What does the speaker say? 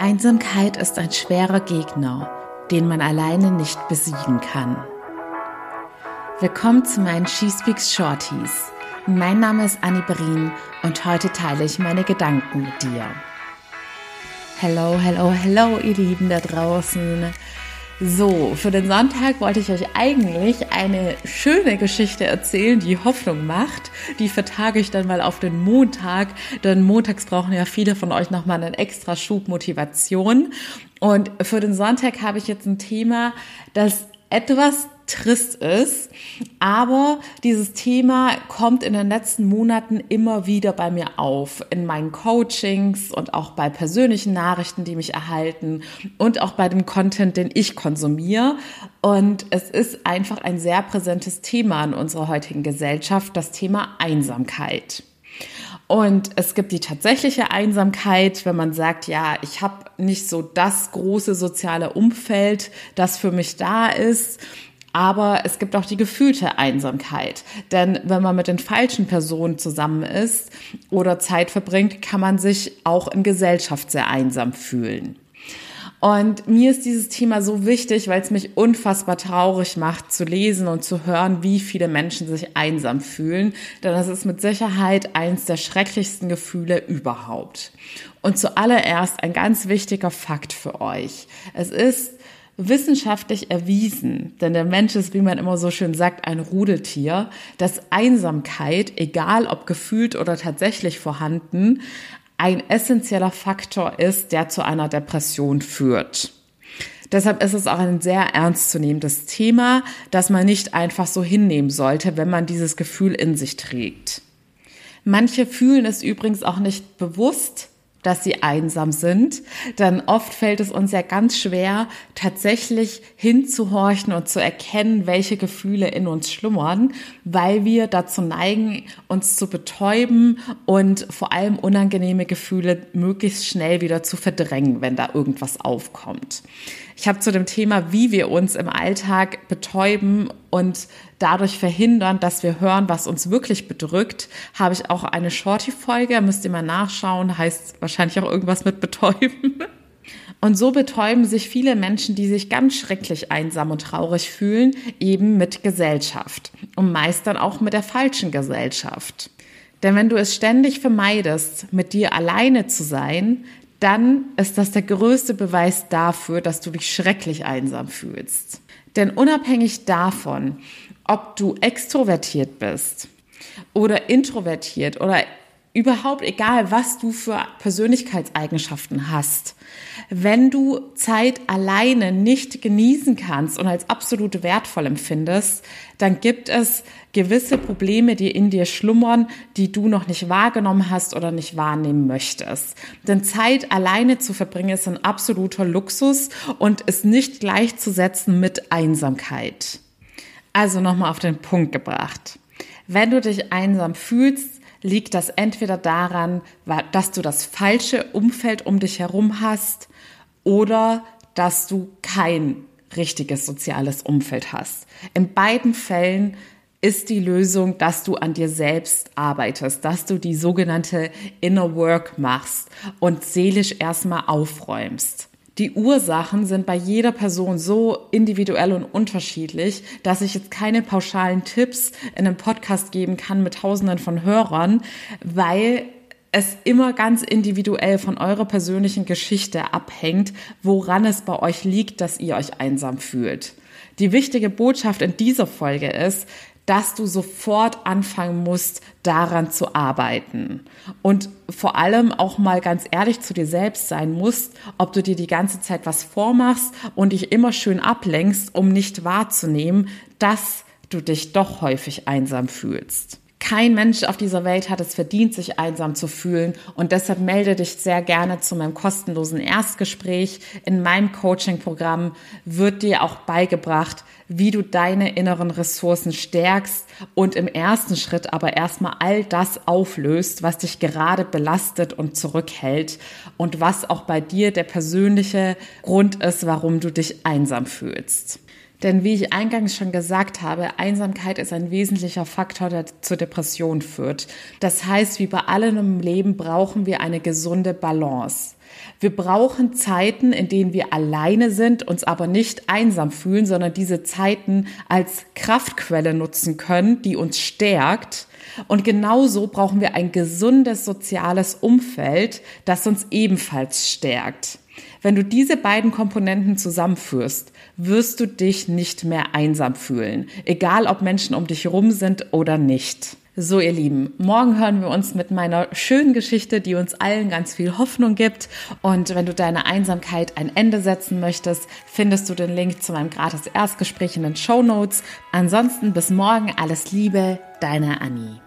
Einsamkeit ist ein schwerer Gegner, den man alleine nicht besiegen kann. Willkommen zu meinen She Speaks Shorties. Mein Name ist Annie Berin und heute teile ich meine Gedanken mit dir. Hello, hello, hello, ihr Lieben da draußen. So, für den Sonntag wollte ich euch eigentlich eine schöne Geschichte erzählen, die Hoffnung macht. Die vertage ich dann mal auf den Montag, denn montags brauchen ja viele von euch nochmal einen extra Schub Motivation. Und für den Sonntag habe ich jetzt ein Thema, das etwas trist ist. Aber dieses Thema kommt in den letzten Monaten immer wieder bei mir auf. In meinen Coachings und auch bei persönlichen Nachrichten, die mich erhalten und auch bei dem Content, den ich konsumiere. Und es ist einfach ein sehr präsentes Thema in unserer heutigen Gesellschaft, das Thema Einsamkeit. Und es gibt die tatsächliche Einsamkeit, wenn man sagt, ja, ich habe nicht so das große soziale Umfeld, das für mich da ist. Aber es gibt auch die gefühlte Einsamkeit. Denn wenn man mit den falschen Personen zusammen ist oder Zeit verbringt, kann man sich auch in Gesellschaft sehr einsam fühlen. Und mir ist dieses Thema so wichtig, weil es mich unfassbar traurig macht zu lesen und zu hören, wie viele Menschen sich einsam fühlen. Denn das ist mit Sicherheit eines der schrecklichsten Gefühle überhaupt. Und zuallererst ein ganz wichtiger Fakt für euch. Es ist wissenschaftlich erwiesen, denn der Mensch ist, wie man immer so schön sagt, ein Rudeltier, dass Einsamkeit, egal ob gefühlt oder tatsächlich vorhanden, ein essentieller Faktor ist, der zu einer Depression führt. Deshalb ist es auch ein sehr ernstzunehmendes Thema, das man nicht einfach so hinnehmen sollte, wenn man dieses Gefühl in sich trägt. Manche fühlen es übrigens auch nicht bewusst, dass sie einsam sind, dann oft fällt es uns ja ganz schwer, tatsächlich hinzuhorchen und zu erkennen, welche Gefühle in uns schlummern, weil wir dazu neigen, uns zu betäuben und vor allem unangenehme Gefühle möglichst schnell wieder zu verdrängen, wenn da irgendwas aufkommt. Ich habe zu dem Thema, wie wir uns im Alltag betäuben und dadurch verhindern, dass wir hören, was uns wirklich bedrückt, habe ich auch eine Shorty-Folge, müsst ihr mal nachschauen, heißt wahrscheinlich auch irgendwas mit betäuben. Und so betäuben sich viele Menschen, die sich ganz schrecklich einsam und traurig fühlen, eben mit Gesellschaft und meist dann auch mit der falschen Gesellschaft. Denn wenn du es ständig vermeidest, mit dir alleine zu sein, dann ist das der größte Beweis dafür, dass du dich schrecklich einsam fühlst. Denn unabhängig davon, ob du extrovertiert bist oder introvertiert oder überhaupt egal, was du für Persönlichkeitseigenschaften hast, wenn du Zeit alleine nicht genießen kannst und als absolut wertvoll empfindest, dann gibt es gewisse Probleme, die in dir schlummern, die du noch nicht wahrgenommen hast oder nicht wahrnehmen möchtest. Denn Zeit alleine zu verbringen ist ein absoluter Luxus und ist nicht gleichzusetzen mit Einsamkeit. Also nochmal auf den Punkt gebracht. Wenn du dich einsam fühlst, liegt das entweder daran, dass du das falsche Umfeld um dich herum hast oder dass du kein richtiges soziales Umfeld hast. In beiden Fällen ist die Lösung, dass du an dir selbst arbeitest, dass du die sogenannte Inner Work machst und seelisch erstmal aufräumst. Die Ursachen sind bei jeder Person so individuell und unterschiedlich, dass ich jetzt keine pauschalen Tipps in einem Podcast geben kann mit Tausenden von Hörern, weil es immer ganz individuell von eurer persönlichen Geschichte abhängt, woran es bei euch liegt, dass ihr euch einsam fühlt. Die wichtige Botschaft in dieser Folge ist, dass du sofort anfangen musst, daran zu arbeiten. Und vor allem auch mal ganz ehrlich zu dir selbst sein musst, ob du dir die ganze Zeit was vormachst und dich immer schön ablenkst, um nicht wahrzunehmen, dass du dich doch häufig einsam fühlst. Kein Mensch auf dieser Welt hat es verdient, sich einsam zu fühlen und deshalb melde dich sehr gerne zu meinem kostenlosen Erstgespräch. In meinem Coaching-Programm wird dir auch beigebracht, wie du deine inneren Ressourcen stärkst und im ersten Schritt aber erstmal all das auflöst, was dich gerade belastet und zurückhält und was auch bei dir der persönliche Grund ist, warum du dich einsam fühlst. Denn wie ich eingangs schon gesagt habe, Einsamkeit ist ein wesentlicher Faktor, der zur Depression führt. Das heißt, wie bei allem im Leben brauchen wir eine gesunde Balance. Wir brauchen Zeiten, in denen wir alleine sind, uns aber nicht einsam fühlen, sondern diese Zeiten als Kraftquelle nutzen können, die uns stärkt. Und genauso brauchen wir ein gesundes soziales Umfeld, das uns ebenfalls stärkt. Wenn du diese beiden Komponenten zusammenführst, wirst du dich nicht mehr einsam fühlen, egal ob Menschen um dich rum sind oder nicht. So, ihr Lieben, morgen hören wir uns mit meiner schönen Geschichte, die uns allen ganz viel Hoffnung gibt. Und wenn du deine Einsamkeit ein Ende setzen möchtest, findest du den Link zu meinem gratis Erstgespräch in den Show Notes. Ansonsten bis morgen alles Liebe, deine Annie.